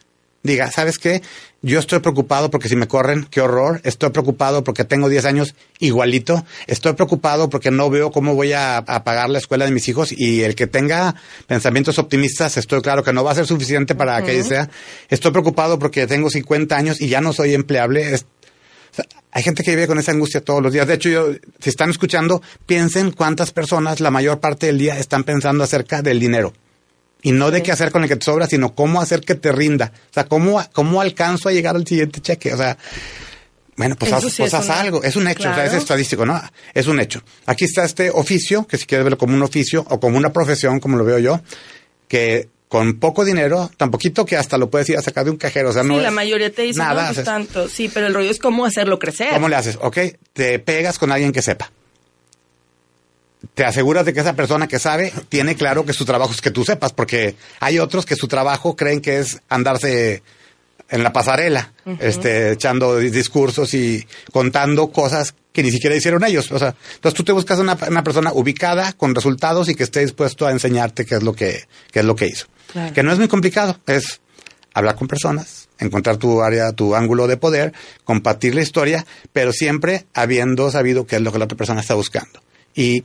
diga, ¿sabes qué? Yo estoy preocupado porque si me corren, qué horror. Estoy preocupado porque tengo 10 años igualito. Estoy preocupado porque no veo cómo voy a, a pagar la escuela de mis hijos y el que tenga pensamientos optimistas, estoy claro que no va a ser suficiente para que sea. Estoy preocupado porque tengo 50 años y ya no soy empleable. Es- o sea, hay gente que vive con esa angustia todos los días. De hecho, yo, si están escuchando, piensen cuántas personas la mayor parte del día están pensando acerca del dinero. Y no de qué hacer con el que te sobra, sino cómo hacer que te rinda. O sea, cómo, cómo alcanzo a llegar al siguiente cheque. O sea, bueno, pues haz, sí pues es haz una- algo. Es un hecho, o sea, es estadístico, ¿no? Es un hecho. Aquí está este oficio, que si quieres verlo como un oficio o como una profesión, como lo veo yo, que con poco dinero, tan poquito que hasta lo puedes ir a sacar de un cajero. O sea, Sí, no la mayoría te dice, nada, no, pues tanto. Sí, pero el rollo es cómo hacerlo crecer. ¿Cómo le haces? Ok, te pegas con alguien que sepa. Te aseguras de que esa persona que sabe tiene claro que su trabajo es que tú sepas, porque hay otros que su trabajo creen que es andarse en la pasarela, este, echando discursos y contando cosas que ni siquiera hicieron ellos. O sea, entonces tú te buscas una, una persona ubicada, con resultados y que esté dispuesto a enseñarte qué es lo que, qué es lo que hizo. Que no es muy complicado, es hablar con personas, encontrar tu área, tu ángulo de poder, compartir la historia, pero siempre habiendo sabido qué es lo que la otra persona está buscando. Y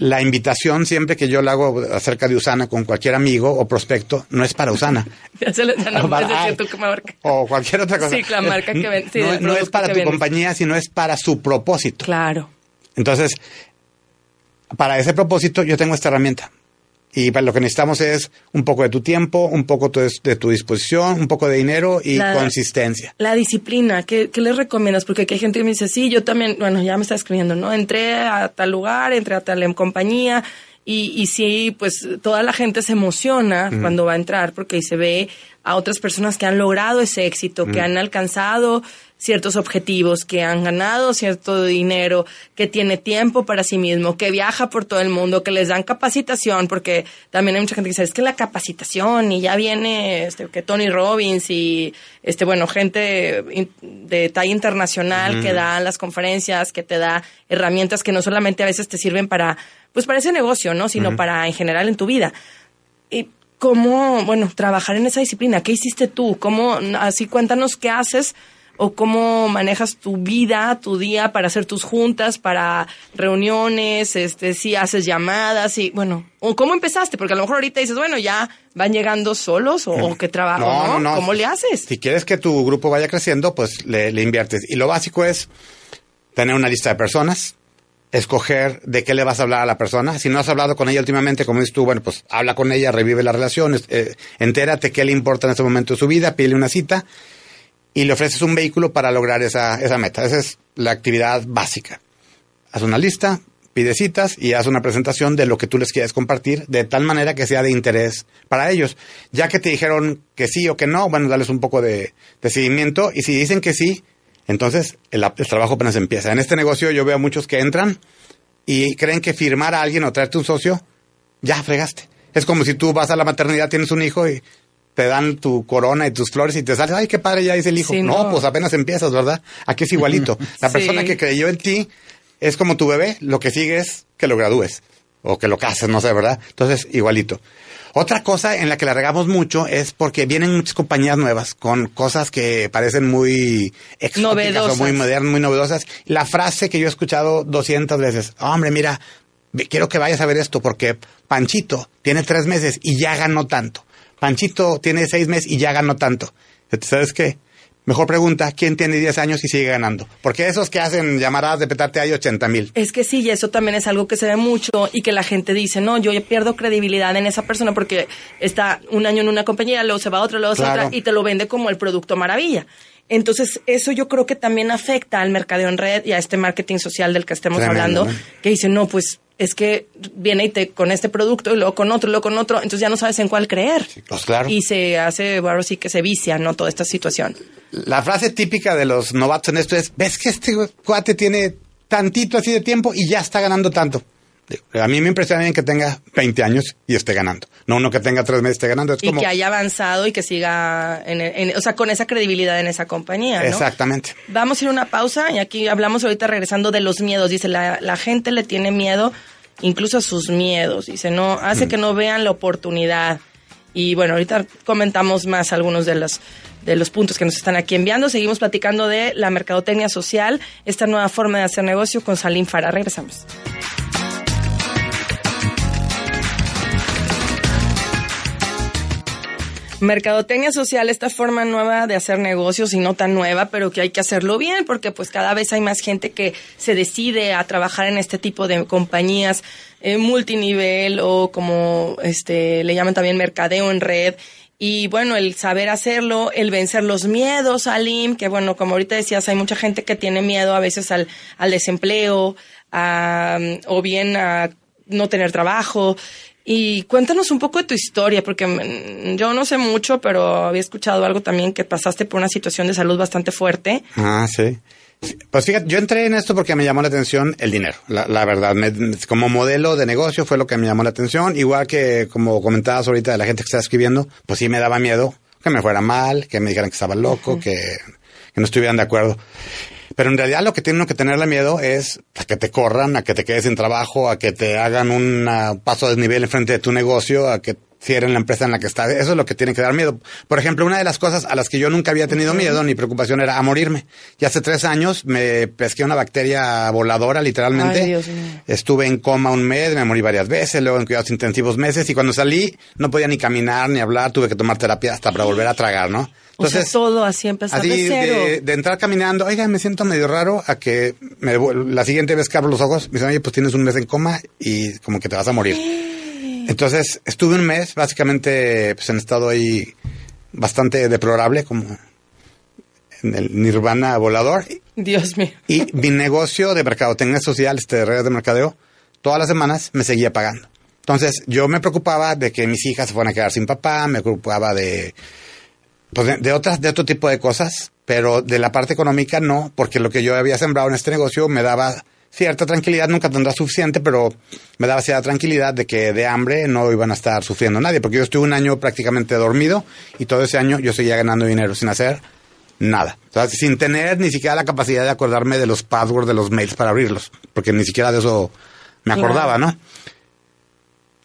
la invitación siempre que yo la hago acerca de Usana con cualquier amigo o prospecto no es para Usana. o cualquier otra cosa. Sí, la marca que vende. no, es para tu compañía, sino es para su propósito. Claro. Entonces, para ese propósito yo tengo esta herramienta. Y lo que necesitamos es un poco de tu tiempo, un poco de tu disposición, un poco de dinero y consistencia. La disciplina, ¿qué, ¿qué, les recomiendas? Porque aquí hay gente que me dice, sí, yo también, bueno, ya me está escribiendo, ¿no? Entré a tal lugar, entré a tal compañía y, y sí, pues toda la gente se emociona cuando va a entrar porque se ve a otras personas que han logrado ese éxito, que han alcanzado ciertos objetivos, que han ganado cierto dinero, que tiene tiempo para sí mismo, que viaja por todo el mundo, que les dan capacitación, porque también hay mucha gente que dice, es que la capacitación y ya viene este, que Tony Robbins y este bueno, gente de talla internacional que da las conferencias, que te da herramientas que no solamente a veces te sirven para pues para ese negocio, ¿no? sino para en general en tu vida. Y cómo, bueno, trabajar en esa disciplina, ¿qué hiciste tú? ¿Cómo así cuéntanos qué haces? O cómo manejas tu vida, tu día para hacer tus juntas, para reuniones, este, si haces llamadas y bueno, o cómo empezaste, porque a lo mejor ahorita dices, bueno, ya van llegando solos o, qué trabajo, no, no, ¿Cómo le haces? Si quieres que tu grupo vaya creciendo, pues le, le inviertes. Y lo básico es tener una lista de personas, escoger de qué le vas a hablar a la persona. Si no has hablado con ella últimamente, como dices tú, bueno, pues habla con ella, revive la relación, eh, entérate qué le importa en este momento de su vida, pídele una cita y le ofreces un vehículo para lograr esa, esa meta. Esa es la actividad básica. Haz una lista, pide citas y haz una presentación de lo que tú les quieres compartir de tal manera que sea de interés para ellos. Ya que te dijeron que sí o que no, bueno, darles un poco de, seguimiento y si dicen que sí, entonces el, el, trabajo apenas empieza. En este negocio yo veo a muchos que entran y creen que firmar a alguien o traerte un socio, ya fregaste. Es como si tú vas a la maternidad, tienes un hijo y te dan tu corona y tus flores y te sales, ay, qué padre, ya dice el hijo. no, pues apenas empiezas, ¿verdad? Aquí es igualito. La persona que creyó en ti es como tu bebé, lo que sigue es que lo gradúes o que lo cases, no sé, ¿verdad? Entonces, igualito. Otra cosa en la que la regamos mucho es porque vienen muchas compañías nuevas con cosas que parecen muy exóticas o muy modernas, muy novedosas. La frase que yo he escuchado 200 veces, hombre, mira, quiero que vayas a ver esto porque Panchito tiene tres meses y ya ganó tanto. Panchito tiene seis meses y ya ganó tanto. ¿Sabes qué? Mejor pregunta, ¿quién tiene 10 años y sigue ganando? Porque esos que hacen llamadas de petate hay 80 mil. Es que sí, y eso también es algo que se ve mucho y que la gente dice, no, yo pierdo credibilidad en esa persona porque está un año en una compañía, luego se va a otra, luego se va a otra y te lo vende como el producto maravilla. Entonces, eso yo creo que también afecta al mercadeo en red y a este marketing social del que estemos hablando, que dice, no, pues es que viene y te con este producto y luego con otro, y luego con otro, entonces ya no sabes en cuál creer. pues claro. Y se hace, bueno, sí que se vicia, ¿no? Toda esta situación. La frase típica de los novatos en esto es, ves que este cuate tiene tantito así de tiempo y ya está ganando tanto. A mí me impresiona bien que tenga 20 años y esté ganando. No uno que tenga tres meses esté ganando. y que haya avanzado y que siga, en, o sea, con esa credibilidad en esa compañía. ¿no? Exactamente. Vamos a ir a una pausa y aquí hablamos ahorita regresando de los miedos. Dice, la, la gente le tiene miedo incluso a sus miedos. Dice, no, hace que no vean la oportunidad. Y bueno, ahorita comentamos más algunos de los, de los puntos que nos están aquí enviando. Seguimos platicando de la mercadotecnia social, esta nueva forma de hacer negocio con Salim Farah. Regresamos. Mercadotecnia social, esta forma nueva de hacer negocios y no tan nueva, pero que hay que hacerlo bien porque pues cada vez hay más gente que se decide a trabajar en este tipo de compañías eh, multinivel o como este le llaman también mercadeo en red y bueno, el saber hacerlo, el vencer los miedos, Alim, que bueno, como ahorita decías, hay mucha gente que tiene miedo a veces al, al desempleo, a, o bien a no tener trabajo. Y cuéntanos un poco de tu historia, porque mm, yo no sé mucho, pero había escuchado algo también que pasaste por una situación de salud bastante fuerte. Ah, sí. Pues fíjate, yo entré en esto porque me llamó la atención el dinero, la, la verdad. Me- como modelo de negocio fue lo que me llamó la atención. Igual que como comentabas ahorita de la gente que está escribiendo, pues sí me daba miedo que me fuera mal, que me dijeran que estaba loco, que, que no estuvieran de acuerdo. Pero en realidad lo que tiene uno que tenerle miedo es a que te corran, a que te quedes sin trabajo, a que te hagan un paso de desnivel enfrente de tu negocio, a que cierren la empresa en la que está. Eso es lo que tiene que dar miedo. Por ejemplo, una de las cosas a las que yo nunca había tenido miedo ni preocupación era a morirme. Y hace tres años me pesqué una bacteria voladora, literalmente. Ay, Dios mío. Estuve en coma un mes, me morí varias veces, luego en cuidados intensivos meses y cuando salí no podía ni caminar ni hablar, tuve que tomar terapia hasta para volver a tragar, ¿no? o sea, todo así empezar Así de cero. de, de entrar caminando, oiga, me siento medio raro a que me, la siguiente vez que abro los ojos, me dicen, oye, pues tienes un mes en coma y como que te vas a morir. Entonces, estuve un mes básicamente pues, en estado ahí bastante deplorable, como en el nirvana volador. Dios mío. Y mi negocio de mercadotecnia social, este de redes de mercadeo, todas las semanas me seguía pagando. Entonces, yo me preocupaba de que mis hijas se fueran a quedar sin papá, me preocupaba de, pues de, de otras, de otro tipo de cosas, pero de la parte económica no, porque lo que yo había sembrado en este negocio me daba cierta tranquilidad, nunca tendrá suficiente, pero me daba cierta tranquilidad de que de hambre no iban a estar sufriendo nadie, porque yo estuve un año prácticamente dormido y todo ese año yo seguía ganando dinero sin hacer nada. O sea, sin tener ni siquiera la capacidad de acordarme de los passwords de los mails para abrirlos, porque ni siquiera de eso me acordaba, ¿no?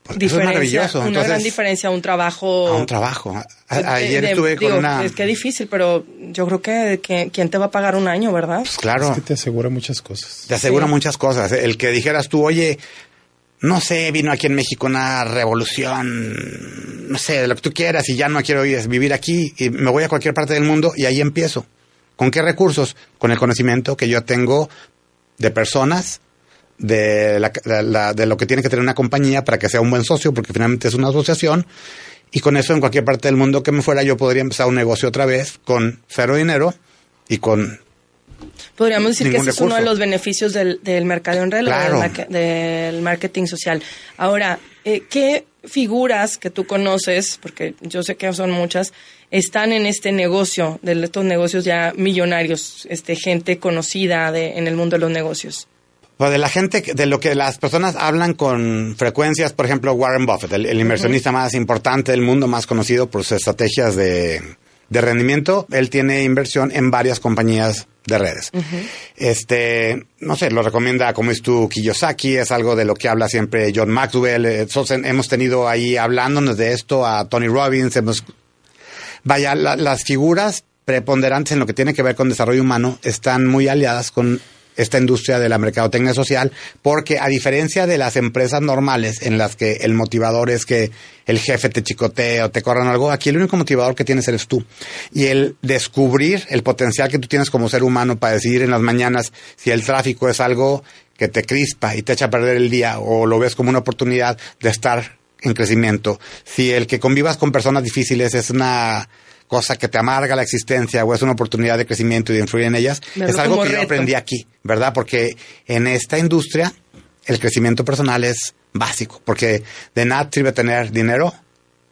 Pues eso es Diferencia, maravilloso. Una Entonces, gran diferencia a un trabajo. a un trabajo. A- de- ayer de- estuve digo, con una... Es que difícil, pero yo creo que, que ¿quién te va a pagar un año, verdad? Pues claro. Es que te asegura muchas cosas. Te asegura Sí. muchas cosas. El que dijeras tú, oye, no sé, vino aquí en México una revolución, no sé, de lo que tú quieras y ya no quiero ir- vivir aquí y me voy a cualquier parte del mundo y ahí empiezo. ¿Con qué recursos? Con el conocimiento que yo tengo de personas, de, la- de la- de lo que tiene que tener una compañía para que sea un buen socio, porque finalmente es una asociación. Y con eso en cualquier parte del mundo que me fuera yo podría empezar un negocio otra vez con cero dinero y con Podríamos decir que ese es uno de los beneficios del, del mercado en red, Claro. del marketing social. Ahora, eh, ¿qué figuras que tú conoces, porque yo sé que son muchas, están en este negocio, de estos negocios ya millonarios, este gente conocida de, en el mundo de los negocios? Pues de la gente, de lo que las personas hablan con frecuencias, por ejemplo, Warren Buffett, el, el inversionista más importante del mundo, más conocido por sus estrategias de, de rendimiento, él tiene inversión en varias compañías de redes. Este, no sé, lo recomienda, como es tú, Kiyosaki, es algo de lo que habla siempre John Maxwell. eh, hemos tenido ahí hablándonos de esto a Tony Robbins, hemos Vaya, la- las figuras preponderantes en lo que tiene que ver con desarrollo humano están muy aliadas con esta industria de la mercadotecnia social, porque a diferencia de las empresas normales en las que el motivador es que el jefe te chicotee o te corran algo, aquí el único motivador que tienes eres tú. Y el descubrir el potencial que tú tienes como ser humano para decidir en las mañanas si el tráfico es algo que te crispa y te echa a perder el día o lo ves como una oportunidad de estar en crecimiento. Si el que convivas con personas difíciles es una cosa que te amarga la existencia o es una oportunidad de crecimiento y de influir en ellas, es algo que yo aprendí aquí, ¿verdad? Porque en esta industria el crecimiento personal es básico, porque de nada sirve tener dinero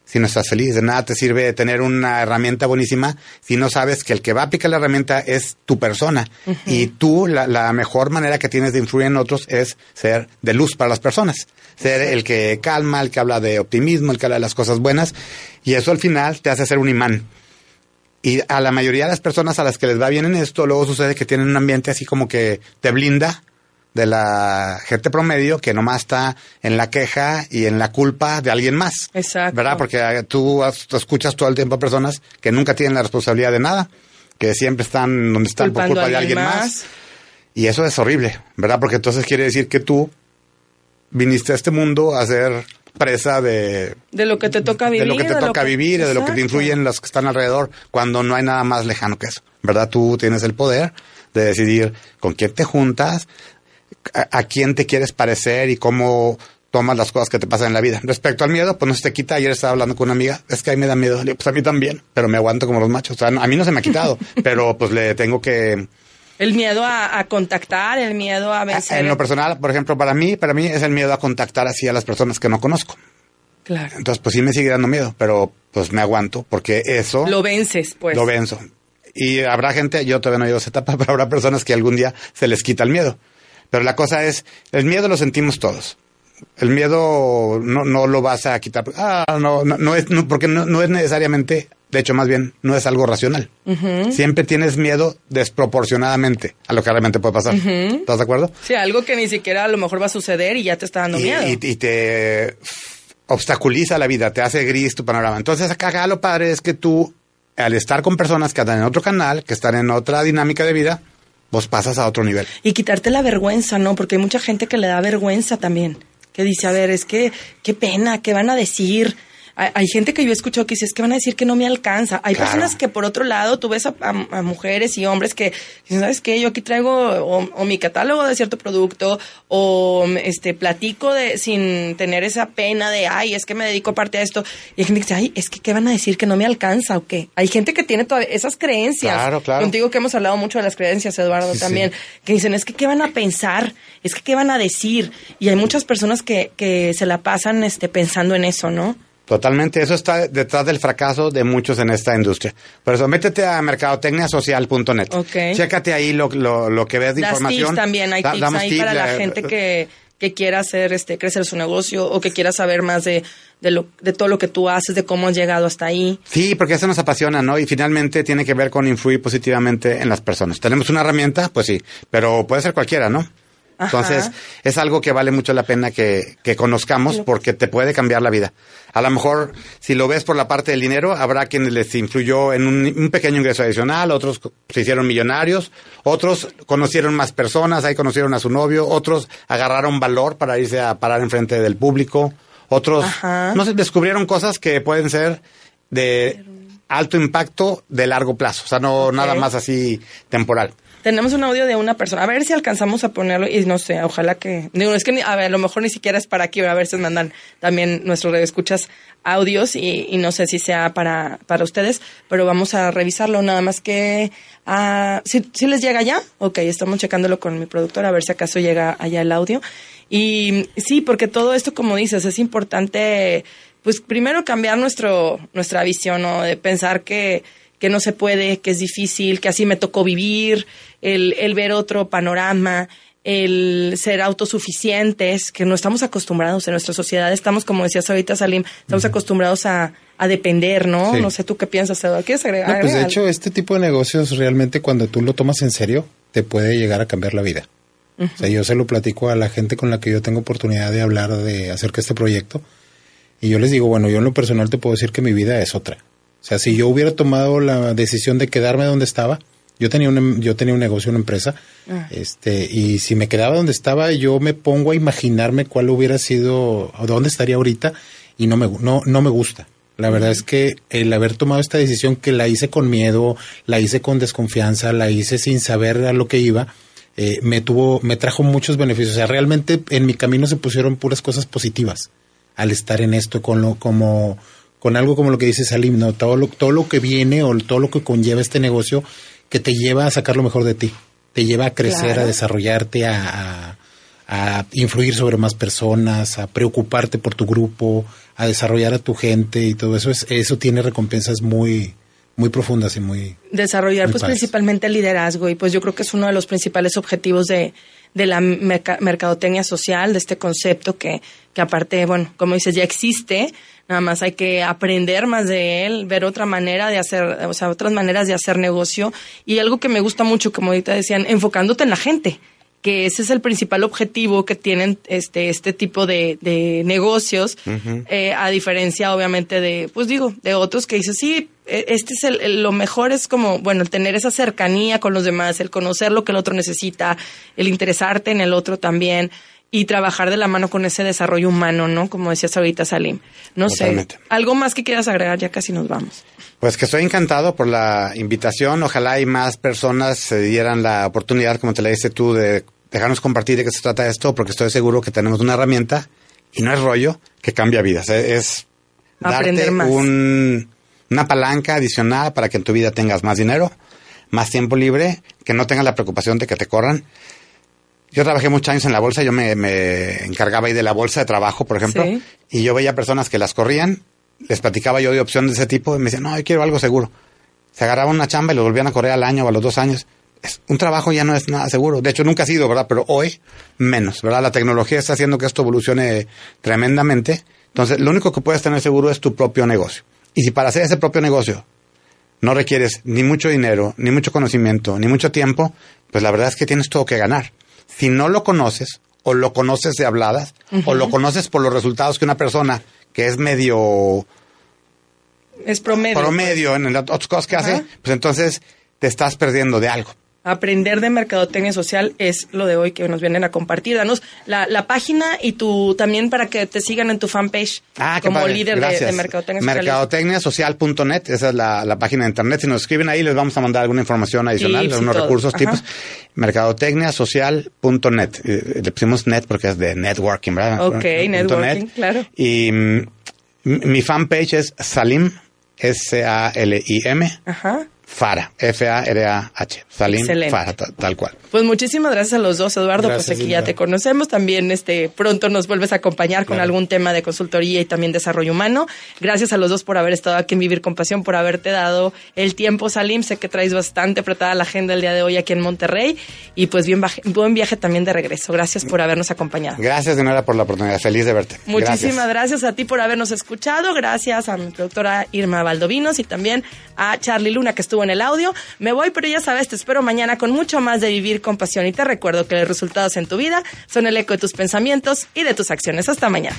si no estás feliz, de nada te sirve tener una herramienta buenísima si no sabes que el que va a aplicar la herramienta es tu persona. Y tú, la, la mejor manera que tienes de influir en otros es ser de luz para las personas. Ser el que calma, el que habla de optimismo, el que habla de las cosas buenas. Y eso al final te hace ser un imán. Y a la mayoría de las personas a las que les va bien en esto, luego sucede que tienen un ambiente así como que te blinda de la gente promedio que nomás está en la queja y en la culpa de alguien más. Exacto. ¿Verdad? Porque eh, tú has- tú escuchas todo el tiempo a personas que nunca tienen la responsabilidad de nada, que siempre están donde están por culpa de alguien alguien más. más. Y eso es horrible, ¿verdad? Porque entonces quiere decir que tú viniste a este mundo a ser presa de, De lo que te toca vivir. de lo que te toca vivir, de lo que te Exacto. influyen los que están alrededor, cuando no hay nada más lejano que eso, ¿verdad? Tú tienes el poder de decidir con quién te juntas, a, a quién te quieres parecer y cómo tomas las cosas que te pasan en la vida. Respecto al miedo, pues no se te quita. Ayer estaba hablando con una amiga, es que a mí me da miedo. Pues a mí también, pero me aguanto como los machos. O sea, a mí no se me ha quitado, pero pues le tengo que... El miedo a, a contactar, el miedo a vencer. En lo personal, por ejemplo, para mí, para mí es el miedo a contactar así a las personas que no conozco. Claro. Entonces, pues sí me sigue dando miedo, pero pues me aguanto porque eso Lo vences, pues. lo venzo. y habrá gente, yo todavía no llevo esa etapa, pero habrá personas que algún día se les quita el miedo. Pero la cosa es, el miedo lo sentimos todos. El miedo no, no lo vas a quitar. Ah, no, no, no es, no, porque no, no es necesariamente, de hecho, más bien, no es algo racional. Siempre tienes miedo desproporcionadamente a lo que realmente puede pasar. ¿Estás de acuerdo? Sí, algo que ni siquiera a lo mejor va a suceder y ya te está dando y, miedo. y- y te obstaculiza la vida, te hace gris tu panorama. Entonces acá lo padre es que tú, al estar con personas que están en otro canal, que están en otra dinámica de vida, vos pasas a otro nivel. Y quitarte la vergüenza, ¿no? Porque hay mucha gente que le da vergüenza también. Que dice, a ver, es que, qué pena, ¿qué van a decir? Hay, hay gente que yo he escuchado que dice, es que van a decir que no me alcanza. Hay Claro. personas que, por otro lado, tú ves a, a- a mujeres y hombres que dicen, ¿sabes qué? Yo aquí traigo o, o mi catálogo de cierto producto o este platico de sin tener esa pena de, ay, es que me dedico aparte a esto. Y hay gente que dice, ay, es que, ¿qué van a decir? ¿Que no me alcanza o qué? Hay gente que tiene todavía esas creencias. Claro, claro. Contigo que hemos hablado mucho de las creencias, Eduardo, Sí, también sí. que dicen, es que qué van a pensar, es que qué van a decir. Y hay muchas personas que, que se la pasan este, pensando en eso, ¿no? Totalmente, eso está detrás del fracaso de muchos en esta industria. Por eso, métete a mercadotecniasocial.net. Ok. Chécate ahí lo, lo, lo que ves de Das información. tips también, hay Da- tips damos ahí tips, para la eh, gente que, que quiera hacer, este, crecer su negocio o que quiera saber más de, de, lo, de todo lo que tú haces, de cómo has llegado hasta ahí. Sí, porque eso nos apasiona, ¿no? Y finalmente tiene que ver con influir positivamente en las personas. ¿Tenemos una herramienta? Pues sí, pero puede ser cualquiera, ¿no? Ajá. Entonces, es algo que vale mucho la pena que, que conozcamos porque te puede cambiar la vida. A lo mejor, si lo ves por la parte del dinero, habrá quienes les influyó en un, un pequeño ingreso adicional, otros se hicieron millonarios, otros conocieron más personas, ahí conocieron a su novio, otros agarraron valor para irse a parar enfrente del público, otros, Ajá. no sé, descubrieron cosas que pueden ser de alto impacto de largo plazo, o sea, no nada más así temporal. Tenemos un audio de una persona. A ver si alcanzamos a ponerlo y no sé, ojalá que... Digo, es que ni- a, lo mejor ni siquiera es para aquí, a ver si mandan también nuestros escuchas audios y, y no sé si sea para, para ustedes, pero vamos a revisarlo nada más que... ah, ¿sí, sí les llega ya? Ok, estamos checándolo con mi productora a ver si acaso llega allá el audio. Y sí, porque todo esto, como dices, es importante, pues primero cambiar nuestro, nuestra visión, ¿no? De pensar que que no se puede, que es difícil, que así me tocó vivir, el, el ver otro panorama, el ser autosuficientes, que no estamos acostumbrados en nuestra sociedad, estamos, como decías ahorita, Salim, estamos acostumbrados a, a depender, ¿no? Sí. No sé tú qué piensas, Eduardo. ¿Quieres agregar? No, pues de hecho, este tipo de negocios realmente cuando tú lo tomas en serio, te puede llegar a cambiar la vida. O sea, yo se lo platico a la gente con la que yo tengo oportunidad de hablar de acerca de este proyecto. Y yo les digo, bueno, yo en lo personal te puedo decir que mi vida es otra. O sea, si yo hubiera tomado la decisión de quedarme donde estaba, yo tenía un, yo tenía un negocio, una empresa, Ah. este, y si me quedaba donde estaba, yo me pongo a imaginarme cuál hubiera sido, o dónde estaría ahorita, y no me, no, no me gusta. La verdad es que el haber tomado esta decisión que la hice con miedo, la hice con desconfianza, la hice sin saber a lo que iba, eh, me tuvo, me trajo muchos beneficios. O sea, realmente en mi camino se pusieron puras cosas positivas al estar en esto con lo, como, con algo como lo que dice Salim, ¿no? Todo lo, todo lo que viene o todo lo que conlleva este negocio que te lleva a sacar lo mejor de ti. Te lleva a crecer, Claro. a desarrollarte, a, a- a influir sobre más personas, a preocuparte por tu grupo, a desarrollar a tu gente y todo eso. Es, eso tiene recompensas muy, muy profundas y muy... desarrollar Muy pues padres. principalmente el liderazgo y pues yo creo que es uno de los principales objetivos de, de la merca- mercadotecnia social, de este concepto que, que aparte, bueno, como dices, ya existe, nada más hay que aprender más de él, ver otra manera de hacer, o sea, otras maneras de hacer negocio. Y algo que me gusta mucho, como ahorita decían, enfocándote en la gente que ese es el principal objetivo que tienen este este tipo de, de negocios eh, a diferencia obviamente de pues digo de otros que dices sí eh, este es el, el- lo mejor es como bueno el tener esa cercanía con los demás el conocer lo que el otro necesita el interesarte en el otro también y trabajar de la mano con ese desarrollo humano no como decías ahorita Salim no Totalmente. sé algo más que quieras agregar ya casi nos vamos Pues que estoy encantado por la invitación. Ojalá y más personas se dieran la oportunidad, como te la diste tú, de dejarnos compartir de qué se trata esto, porque estoy seguro que tenemos una herramienta y no es rollo que cambia vidas. Es Aprender darte más. un- una palanca adicional para que en tu vida tengas más dinero, más tiempo libre, que no tengas la preocupación de que te corran. Yo trabajé muchos años en la bolsa, yo me, me encargaba ahí de la bolsa de trabajo, por ejemplo, Sí. y yo veía personas que las corrían, les platicaba yo de opciones de ese tipo y me decían, no, yo quiero algo seguro. se agarraban una chamba y lo volvían a correr al año o a los dos años. Es, un trabajo ya no es nada seguro. De hecho, nunca ha sido, ¿verdad? Pero hoy menos, ¿verdad? La tecnología está haciendo que esto evolucione tremendamente. Entonces, lo único que puedes tener seguro es tu propio negocio. Y si para hacer ese propio negocio no requieres ni mucho dinero, ni mucho conocimiento, ni mucho tiempo, pues la verdad es que tienes todo que ganar. Si no lo conoces, o lo conoces de habladas, o lo conoces por los resultados que una persona que es medio Es promedio. promedio en las otras cosas que hace, pues entonces te estás perdiendo de algo. Aprender de mercadotecnia social es lo de hoy que nos vienen a compartir. Danos la, la página y tu también para que te sigan en tu fanpage Ah, como líder de, de mercadotecnia social. Mercadotecniasocial.net, esa es la, la página de internet. Si nos escriben ahí, les vamos a mandar alguna información adicional, Tips algunos recursos, Ajá. tipos. Mercadotecniasocial.net. Eh, Le pusimos net porque es de networking, ¿verdad? Ok, Punto networking, claro. Y mi fanpage es Salim, S-A-L-I-M, Ajá. Fara, F-A-R-A-H. Salim Excelente. Fara, ta- tal cual. Pues muchísimas gracias a los dos, Eduardo. Gracias, pues aquí ya te conocemos. También este pronto nos vuelves a acompañar con Claro. algún tema de consultoría y también desarrollo humano. Gracias a los dos por haber estado aquí en Vivir con Pasión, por haberte dado el tiempo, Salim. Sé que traes bastante apretada la agenda el día de hoy aquí en Monterrey. Y pues bien buen viaje también de regreso. Gracias por habernos acompañado. Gracias de nuevo por la oportunidad. Feliz de verte. Muchísimas Gracias. gracias. a ti por habernos escuchado. Gracias a mi productora Irma Valdovinos y también a Charlie Luna que en el audio. Me voy, pero ya sabes, te espero mañana con mucho más de Vivir con Pasión y te recuerdo que los resultados en tu vida son el eco de tus pensamientos y de tus acciones. Hasta mañana.